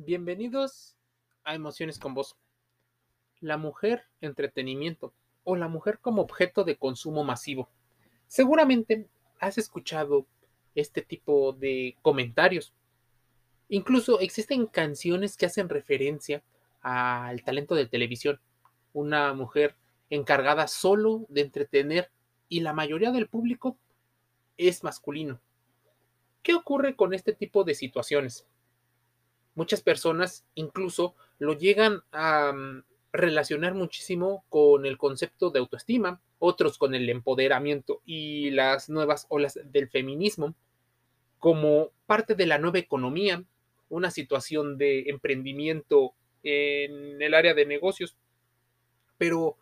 Bienvenidos a Emociones con Vos. La mujer entretenimiento o la mujer como objeto de consumo masivo. Seguramente has escuchado este tipo de comentarios. Incluso existen canciones que hacen referencia al talento de televisión. Una mujer encargada solo de entretener y la mayoría del público es masculino. ¿Qué ocurre con este tipo de situaciones? Muchas personas incluso lo llegan a mm, relacionar muchísimo con el concepto de autoestima, otros con el empoderamiento y las nuevas olas del feminismo como parte de la nueva economía, una situación de emprendimiento en el área de negocios. Pero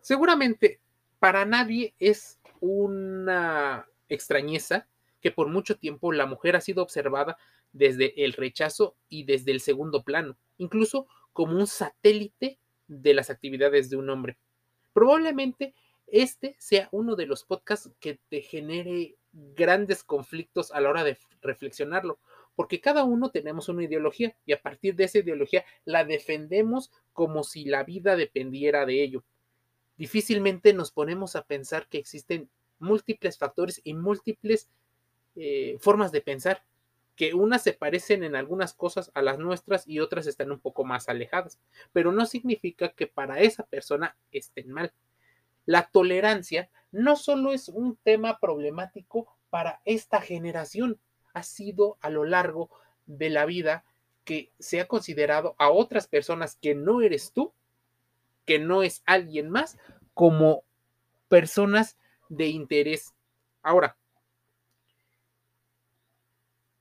seguramente para nadie es una extrañeza que por mucho tiempo la mujer ha sido observada desde el rechazo y desde el segundo plano, incluso como un satélite de las actividades de un hombre. Probablemente este sea uno de los podcasts que te genere grandes conflictos a la hora de reflexionarlo, porque cada uno tenemos una ideología y a partir de esa ideología la defendemos como si la vida dependiera de ello. Difícilmente nos ponemos a pensar que existen múltiples factores y múltiples eh, formas de pensar que unas se parecen en algunas cosas a las nuestras y otras están un poco más alejadas, pero no significa que para esa persona estén mal. La tolerancia no solo es un tema problemático para esta generación, ha sido a lo largo de la vida que se ha considerado a otras personas que no eres tú, que no es alguien más, como personas de interés. Ahora,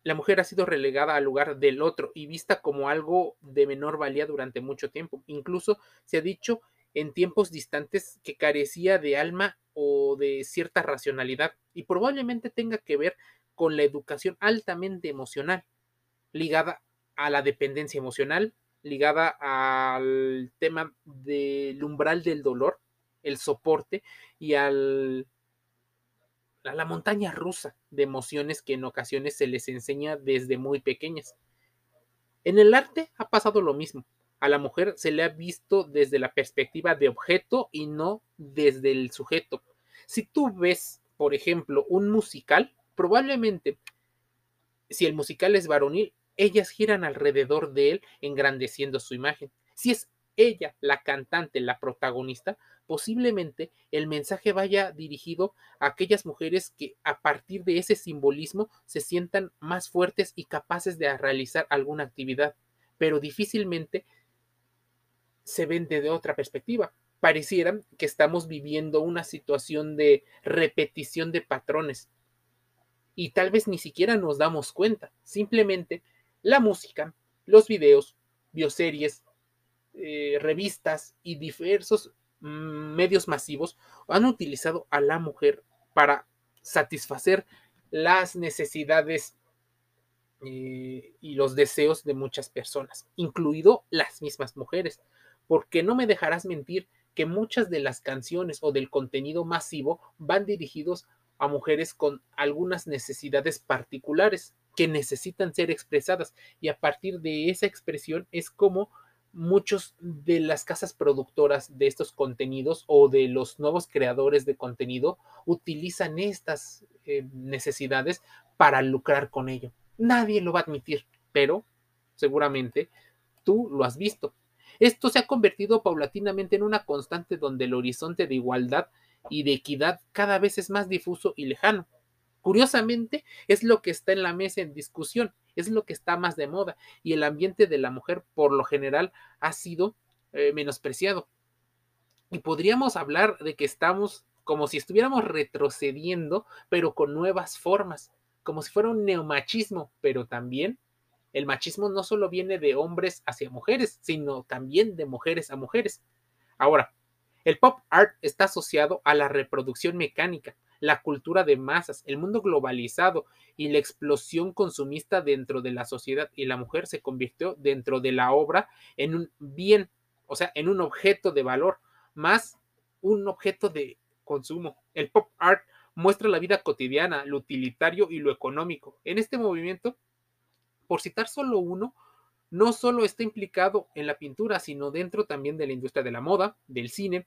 la mujer ha sido relegada al lugar del otro y vista como algo de menor valía durante mucho tiempo. Incluso se ha dicho en tiempos distantes que carecía de alma o de cierta racionalidad y probablemente tenga que ver con la educación altamente emocional, ligada a la dependencia emocional, ligada al tema del umbral del dolor, el soporte y al la montaña rusa de emociones que en ocasiones se les enseña desde muy pequeñas. En el arte ha pasado lo mismo. A la mujer se le ha visto desde la perspectiva de objeto y no desde el sujeto. Si tú ves, por ejemplo, un musical, probablemente, si el musical es varonil, ellas giran alrededor de él engrandeciendo su imagen. Si es ella, la cantante, la protagonista, posiblemente el mensaje vaya dirigido a aquellas mujeres que a partir de ese simbolismo se sientan más fuertes y capaces de realizar alguna actividad, pero difícilmente se ven de otra perspectiva. Pareciera que estamos viviendo una situación de repetición de patrones y tal vez ni siquiera nos damos cuenta. Simplemente la música, los videos, bioseries, eh, revistas y diversos medios masivos han utilizado a la mujer para satisfacer las necesidades eh, y los deseos de muchas personas, incluido las mismas mujeres, porque no me dejarás mentir que muchas de las canciones o del contenido masivo van dirigidos a mujeres con algunas necesidades particulares que necesitan ser expresadas y a partir de esa expresión es como muchos de las casas productoras de estos contenidos o de los nuevos creadores de contenido utilizan estas eh, necesidades para lucrar con ello. Nadie lo va a admitir, pero seguramente tú lo has visto. Esto se ha convertido paulatinamente en una constante donde el horizonte de igualdad y de equidad cada vez es más difuso y lejano. Curiosamente, es lo que está en la mesa en discusión es lo que está más de moda y el ambiente de la mujer por lo general ha sido eh, menospreciado. Y podríamos hablar de que estamos como si estuviéramos retrocediendo, pero con nuevas formas, como si fuera un neomachismo, pero también el machismo no solo viene de hombres hacia mujeres, sino también de mujeres a mujeres. Ahora, el pop art está asociado a la reproducción mecánica, la cultura de masas, el mundo globalizado y la explosión consumista dentro de la sociedad y la mujer se convirtió dentro de la obra en un bien, o sea, en un objeto de valor, más un objeto de consumo. El pop art muestra la vida cotidiana, lo utilitario y lo económico. En este movimiento, por citar solo uno, no solo está implicado en la pintura, sino dentro también de la industria de la moda, del cine,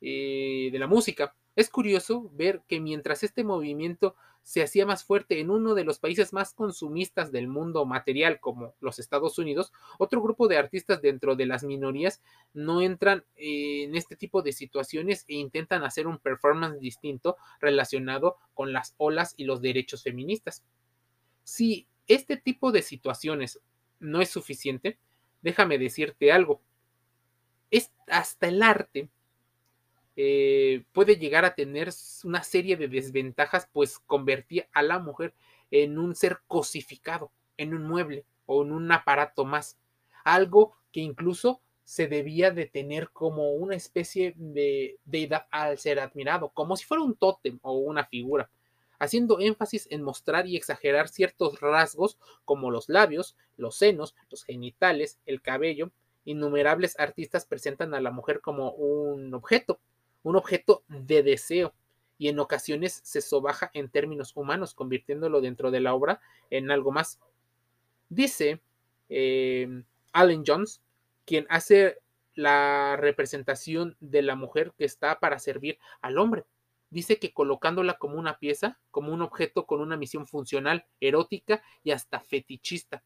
eh, de la música. Es curioso ver que mientras este movimiento se hacía más fuerte en uno de los países más consumistas del mundo material como los Estados Unidos, otro grupo de artistas dentro de las minorías no entran en este tipo de situaciones e intentan hacer un performance distinto relacionado con las olas y los derechos feministas. Si este tipo de situaciones no es suficiente, déjame decirte algo. Es hasta el arte eh, puede llegar a tener una serie de desventajas, pues convertía a la mujer en un ser cosificado, en un mueble o en un aparato más. Algo que incluso se debía de tener como una especie de deidad al ser admirado, como si fuera un tótem o una figura, haciendo énfasis en mostrar y exagerar ciertos rasgos como los labios, los senos, los genitales, el cabello. Innumerables artistas presentan a la mujer como un objeto, un objeto de deseo y en ocasiones se sobaja en términos humanos, convirtiéndolo dentro de la obra en algo más. Dice eh, Allen Jones, quien hace la representación de la mujer que está para servir al hombre. Dice que colocándola como una pieza, como un objeto con una misión funcional, erótica y hasta fetichista.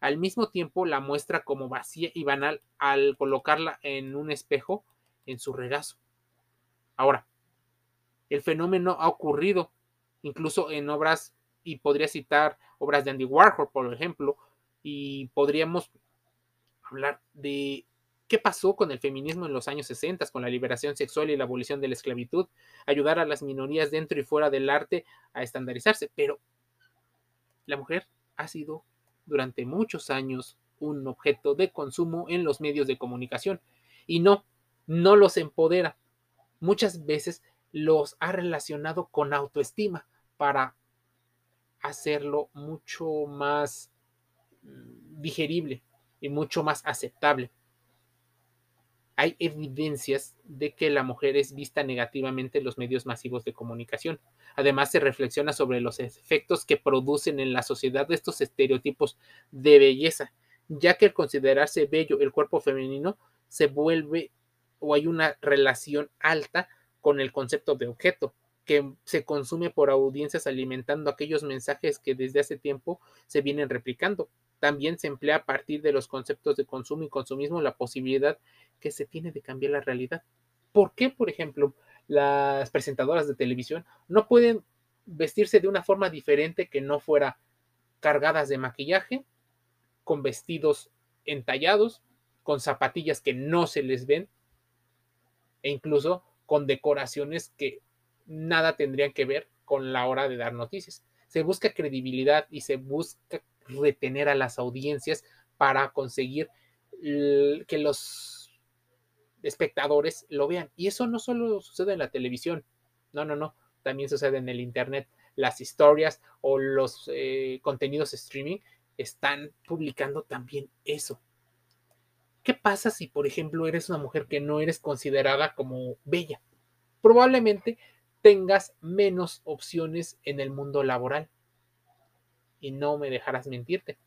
Al mismo tiempo la muestra como vacía y banal al colocarla en un espejo en su regazo. Ahora, el fenómeno ha ocurrido incluso en obras, y podría citar obras de Andy Warhol, por ejemplo, y podríamos hablar de qué pasó con el feminismo en los años 60, con la liberación sexual y la abolición de la esclavitud, ayudar a las minorías dentro y fuera del arte a estandarizarse, pero la mujer ha sido durante muchos años un objeto de consumo en los medios de comunicación. Y no, no los empodera, muchas veces los ha relacionado con autoestima para hacerlo mucho más mm, digerible y mucho más aceptable. Hay evidencias de que la mujer es vista negativamente en los medios masivos de comunicación. Además, se reflexiona sobre los efectos que producen en la sociedad estos estereotipos de belleza, ya que al considerarse bello el cuerpo femenino se vuelve o hay una relación alta con el concepto de objeto que se consume por audiencias alimentando aquellos mensajes que desde hace tiempo se vienen replicando. También se emplea a partir de los conceptos de consumo y consumismo la posibilidad que se tiene de cambiar la realidad. ¿Por qué, por ejemplo, las presentadoras de televisión no pueden vestirse de una forma diferente que no fuera cargadas de maquillaje, con vestidos entallados, con zapatillas que no se les ven, e incluso con decoraciones que nada tendrían que ver con la hora de dar noticias. Se busca credibilidad y se busca retener a las audiencias para conseguir que los espectadores lo vean. Y eso no solo sucede en la televisión, no, no, no, también sucede en el Internet. Las historias o los eh, contenidos streaming están publicando también eso. ¿Qué pasa si, por ejemplo, eres una mujer que no eres considerada como bella? Probablemente tengas menos opciones en el mundo laboral. Y no me dejarás mentirte.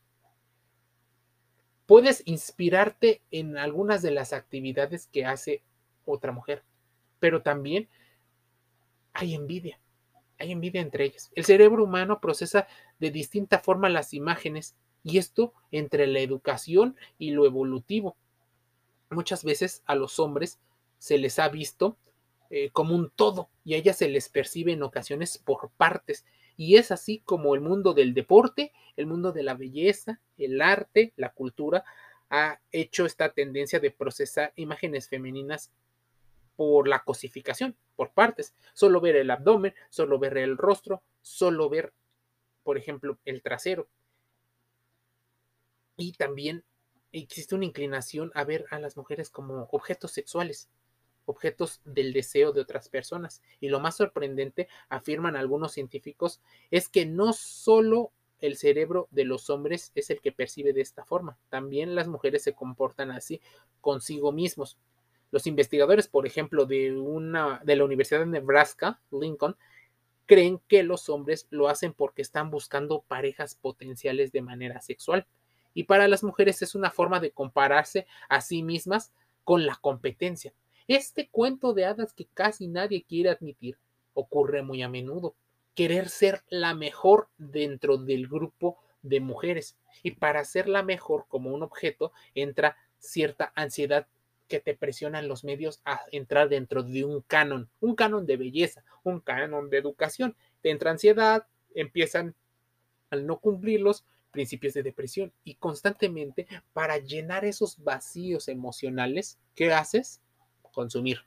Puedes inspirarte en algunas de las actividades que hace otra mujer, pero también hay envidia. Hay envidia entre ellas. El cerebro humano procesa de distinta forma las imágenes y esto entre la educación y lo evolutivo muchas veces a los hombres se les ha visto eh, como un todo y a ellas se les percibe en ocasiones por partes. Y es así como el mundo del deporte, el mundo de la belleza, el arte, la cultura, ha hecho esta tendencia de procesar imágenes femeninas por la cosificación, por partes. Solo ver el abdomen, solo ver el rostro, solo ver, por ejemplo, el trasero. Y también existe una inclinación a ver a las mujeres como objetos sexuales, objetos del deseo de otras personas. Y lo más sorprendente, afirman algunos científicos, es que no solo el cerebro de los hombres es el que percibe de esta forma, también las mujeres se comportan así consigo mismos. Los investigadores, por ejemplo, de una de la Universidad de Nebraska, Lincoln, creen que los hombres lo hacen porque están buscando parejas potenciales de manera sexual Y para las mujeres es una forma de compararse a sí mismas con la competencia. Este cuento de hadas que casi nadie quiere admitir ocurre muy a menudo. Querer ser la mejor dentro del grupo de mujeres. Y para ser la mejor como un objeto entra cierta ansiedad que te presionan los medios a entrar dentro de un canon, un canon de belleza, un canon de educación. Te entra ansiedad, empiezan al no cumplirlos principios de depresión y constantemente para llenar esos vacíos emocionales, ¿qué haces? Consumir.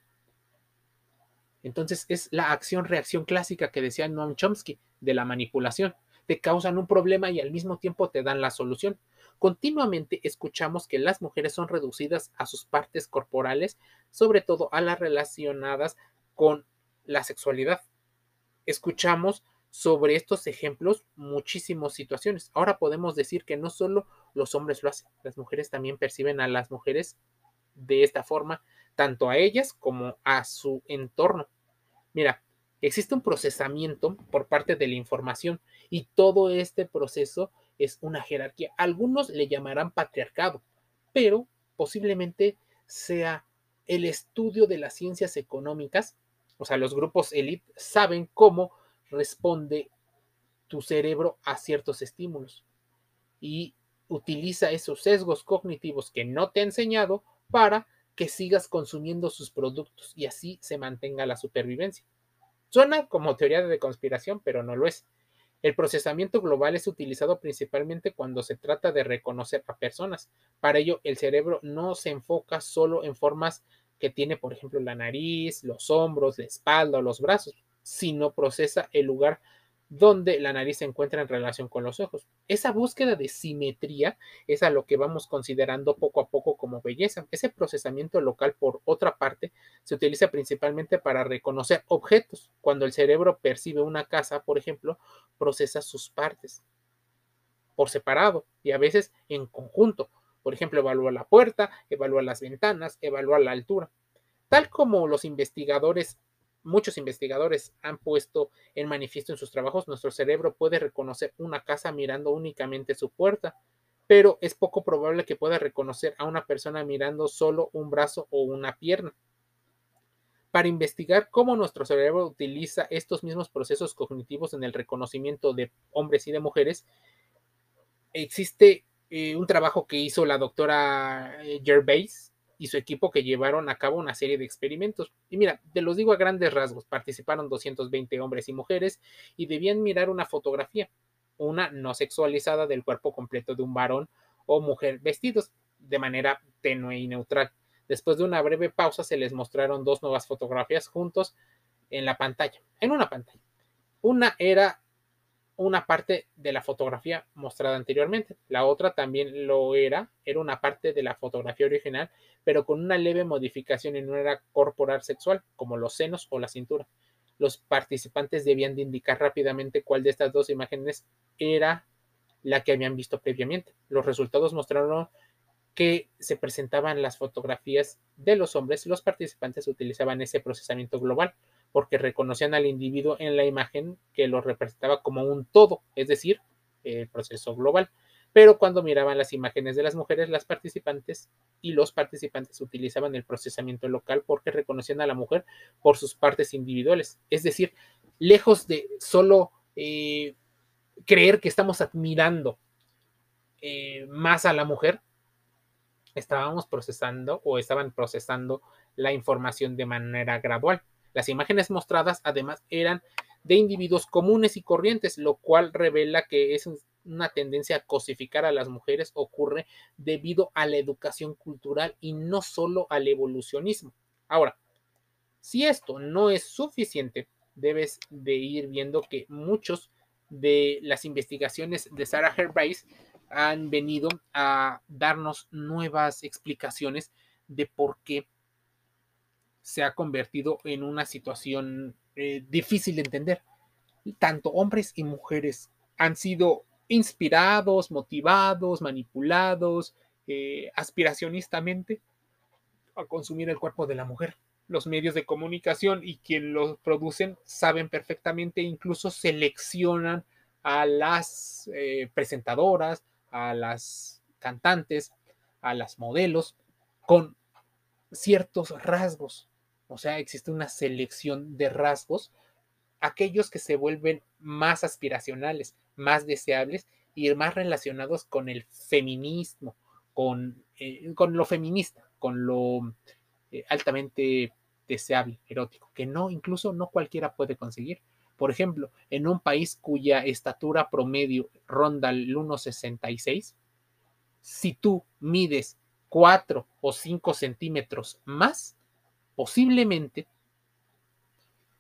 Entonces es la acción-reacción clásica que decía Noam Chomsky de la manipulación. Te causan un problema y al mismo tiempo te dan la solución. Continuamente escuchamos que las mujeres son reducidas a sus partes corporales, sobre todo a las relacionadas con la sexualidad. Escuchamos sobre estos ejemplos muchísimas situaciones. Ahora podemos decir que no solo los hombres lo hacen, las mujeres también perciben a las mujeres de esta forma, tanto a ellas como a su entorno. Mira, existe un procesamiento por parte de la información y todo este proceso es una jerarquía. Algunos le llamarán patriarcado, pero posiblemente sea el estudio de las ciencias económicas, o sea, los grupos élite saben cómo responde tu cerebro a ciertos estímulos y utiliza esos sesgos cognitivos que no te ha enseñado para que sigas consumiendo sus productos y así se mantenga la supervivencia. Suena como teoría de conspiración, pero no lo es. El procesamiento global es utilizado principalmente cuando se trata de reconocer a personas. Para ello, el cerebro no se enfoca solo en formas que tiene, por ejemplo, la nariz, los hombros, la espalda o los brazos, sino procesa el lugar donde la nariz se encuentra en relación con los ojos. Esa búsqueda de simetría es a lo que vamos considerando poco a poco como belleza. Ese procesamiento local, por otra parte, se utiliza principalmente para reconocer objetos. Cuando el cerebro percibe una casa, por ejemplo, procesa sus partes por separado y a veces en conjunto. Por ejemplo, evalúa la puerta, evalúa las ventanas, evalúa la altura. Tal como los investigadores muchos investigadores han puesto en manifiesto en sus trabajos, nuestro cerebro puede reconocer una casa mirando únicamente su puerta, pero es poco probable que pueda reconocer a una persona mirando solo un brazo o una pierna. Para investigar cómo nuestro cerebro utiliza estos mismos procesos cognitivos en el reconocimiento de hombres y de mujeres, existe eh, un trabajo que hizo la doctora eh, Gervais y su equipo que llevaron a cabo una serie de experimentos. Y mira, te los digo a grandes rasgos, participaron 220 hombres y mujeres y debían mirar una fotografía, una no sexualizada del cuerpo completo de un varón o mujer vestidos de manera tenue y neutral. Después de una breve pausa se les mostraron dos nuevas fotografías juntos en la pantalla, en una pantalla. Una era una parte de la fotografía mostrada anteriormente. La otra también lo era, era una parte de la fotografía original, pero con una leve modificación en una era corporal sexual, como los senos o la cintura. Los participantes debían de indicar rápidamente cuál de estas dos imágenes era la que habían visto previamente. Los resultados mostraron que se presentaban las fotografías de los hombres los participantes utilizaban ese procesamiento global porque reconocían al individuo en la imagen que lo representaba como un todo, es decir, el proceso global. Pero cuando miraban las imágenes de las mujeres, las participantes y los participantes utilizaban el procesamiento local porque reconocían a la mujer por sus partes individuales. Es decir, lejos de solo eh, creer que estamos admirando eh, más a la mujer, estábamos procesando o estaban procesando la información de manera gradual. Las imágenes mostradas además eran de individuos comunes y corrientes, lo cual revela que es una tendencia a cosificar a las mujeres ocurre debido a la educación cultural y no solo al evolucionismo. Ahora, si esto no es suficiente, debes de ir viendo que muchos de las investigaciones de Sarah Herbace han venido a darnos nuevas explicaciones de por qué se ha convertido en una situación eh, difícil de entender. Tanto hombres y mujeres han sido inspirados, motivados, manipulados eh, aspiracionistamente a consumir el cuerpo de la mujer. Los medios de comunicación y quien los producen saben perfectamente, incluso seleccionan a las eh, presentadoras, a las cantantes, a las modelos, con ciertos rasgos. O sea, existe una selección de rasgos, aquellos que se vuelven más aspiracionales, más deseables y más relacionados con el feminismo, con, eh, con lo feminista, con lo eh, altamente deseable, erótico, que no, incluso no cualquiera puede conseguir. Por ejemplo, en un país cuya estatura promedio ronda el 1,66, si tú mides 4 o 5 centímetros más, posiblemente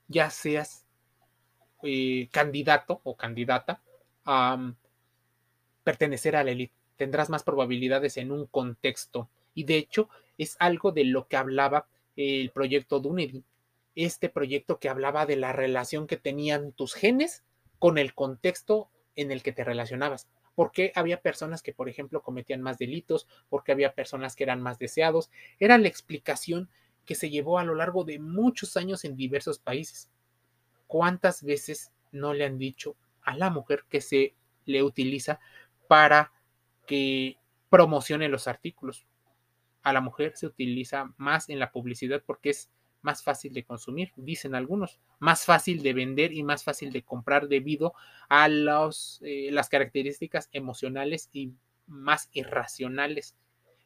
ya seas eh, candidato o candidata a mm, pertenecer a la élite. Tendrás más probabilidades en un contexto. Y de hecho, es algo de lo que hablaba el proyecto Dunedin. Este proyecto que hablaba de la relación que tenían tus genes con el contexto en el que te relacionabas. Porque había personas que, por ejemplo, cometían más delitos, porque había personas que eran más deseados. Era la explicación que se llevó a lo largo de muchos años en diversos países. ¿Cuántas veces no le han dicho a la mujer que se le utiliza para que promocione los artículos? A la mujer se utiliza más en la publicidad porque es más fácil de consumir, dicen algunos, más fácil de vender y más fácil de comprar debido a eh, las características emocionales y más irracionales.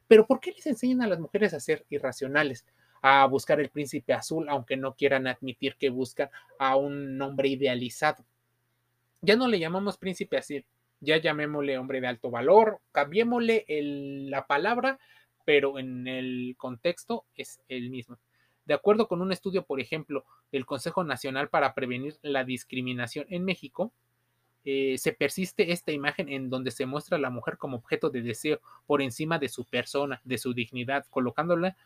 Pero ¿por qué les enseñan a las mujeres a ser irracionales? A buscar el príncipe azul, aunque no quieran admitir que buscan a un hombre idealizado. Ya no le llamamos príncipe azul, ya llamémosle hombre de alto valor, cambiémosle la palabra, pero en el contexto es el mismo. De acuerdo con un estudio, por ejemplo, del Consejo Nacional para Prevenir la Discriminación en México, eh, se persiste esta imagen en donde se muestra a la mujer como objeto de deseo por encima de su persona, de su dignidad, colocándola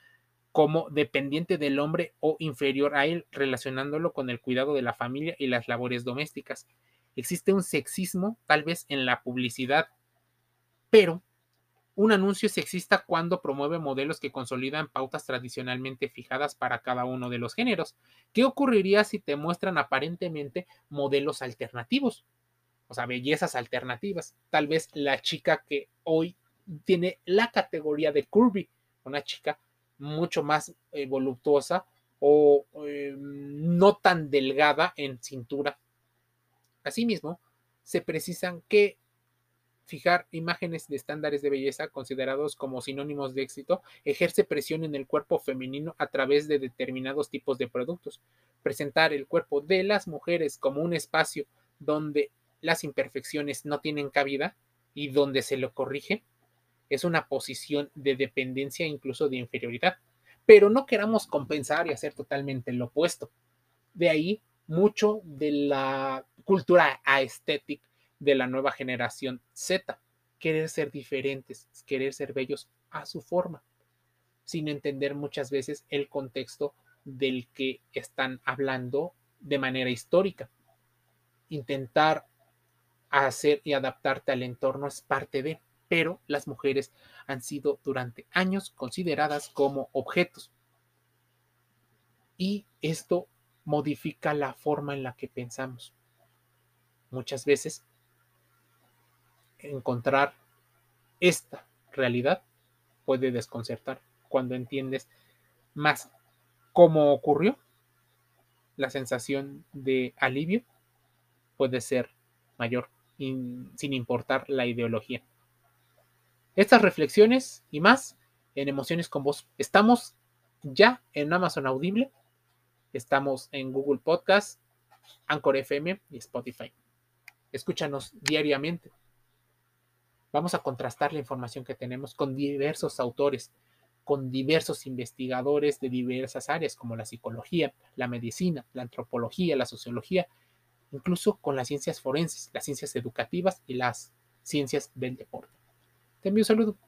como dependiente del hombre o inferior a él, relacionándolo con el cuidado de la familia y las labores domésticas. Existe un sexismo, tal vez en la publicidad, pero un anuncio sexista cuando promueve modelos que consolidan pautas tradicionalmente fijadas para cada uno de los géneros. ¿Qué ocurriría si te muestran aparentemente modelos alternativos? O sea, bellezas alternativas. Tal vez la chica que hoy tiene la categoría de curvy, una chica mucho más eh, voluptuosa o eh, no tan delgada en cintura. Asimismo, se precisan que fijar imágenes de estándares de belleza considerados como sinónimos de éxito ejerce presión en el cuerpo femenino a través de determinados tipos de productos. Presentar el cuerpo de las mujeres como un espacio donde las imperfecciones no tienen cabida y donde se lo corrige es una posición de dependencia, incluso de inferioridad. Pero no queramos compensar y hacer totalmente lo opuesto. De ahí mucho de la cultura aesthetic de la nueva generación Z. Querer ser diferentes, querer ser bellos a su forma, sin entender muchas veces el contexto del que están hablando de manera histórica. Intentar hacer y adaptarte al entorno es parte de, pero las mujeres han sido durante años consideradas como objetos. Y esto modifica la forma en la que pensamos. Muchas veces encontrar esta realidad puede desconcertar cuando entiendes más cómo ocurrió. La sensación de alivio puede ser mayor sin importar la ideología. Estas reflexiones y más en Emociones con Voz. Estamos ya en Amazon Audible, estamos en Google Podcast, Anchor FM y Spotify. Escúchanos diariamente. Vamos a contrastar la información que tenemos con diversos autores, con diversos investigadores de diversas áreas como la psicología, la medicina, la antropología, la sociología, incluso con las ciencias forenses, las ciencias educativas y las ciencias del deporte. Te envío un saludo.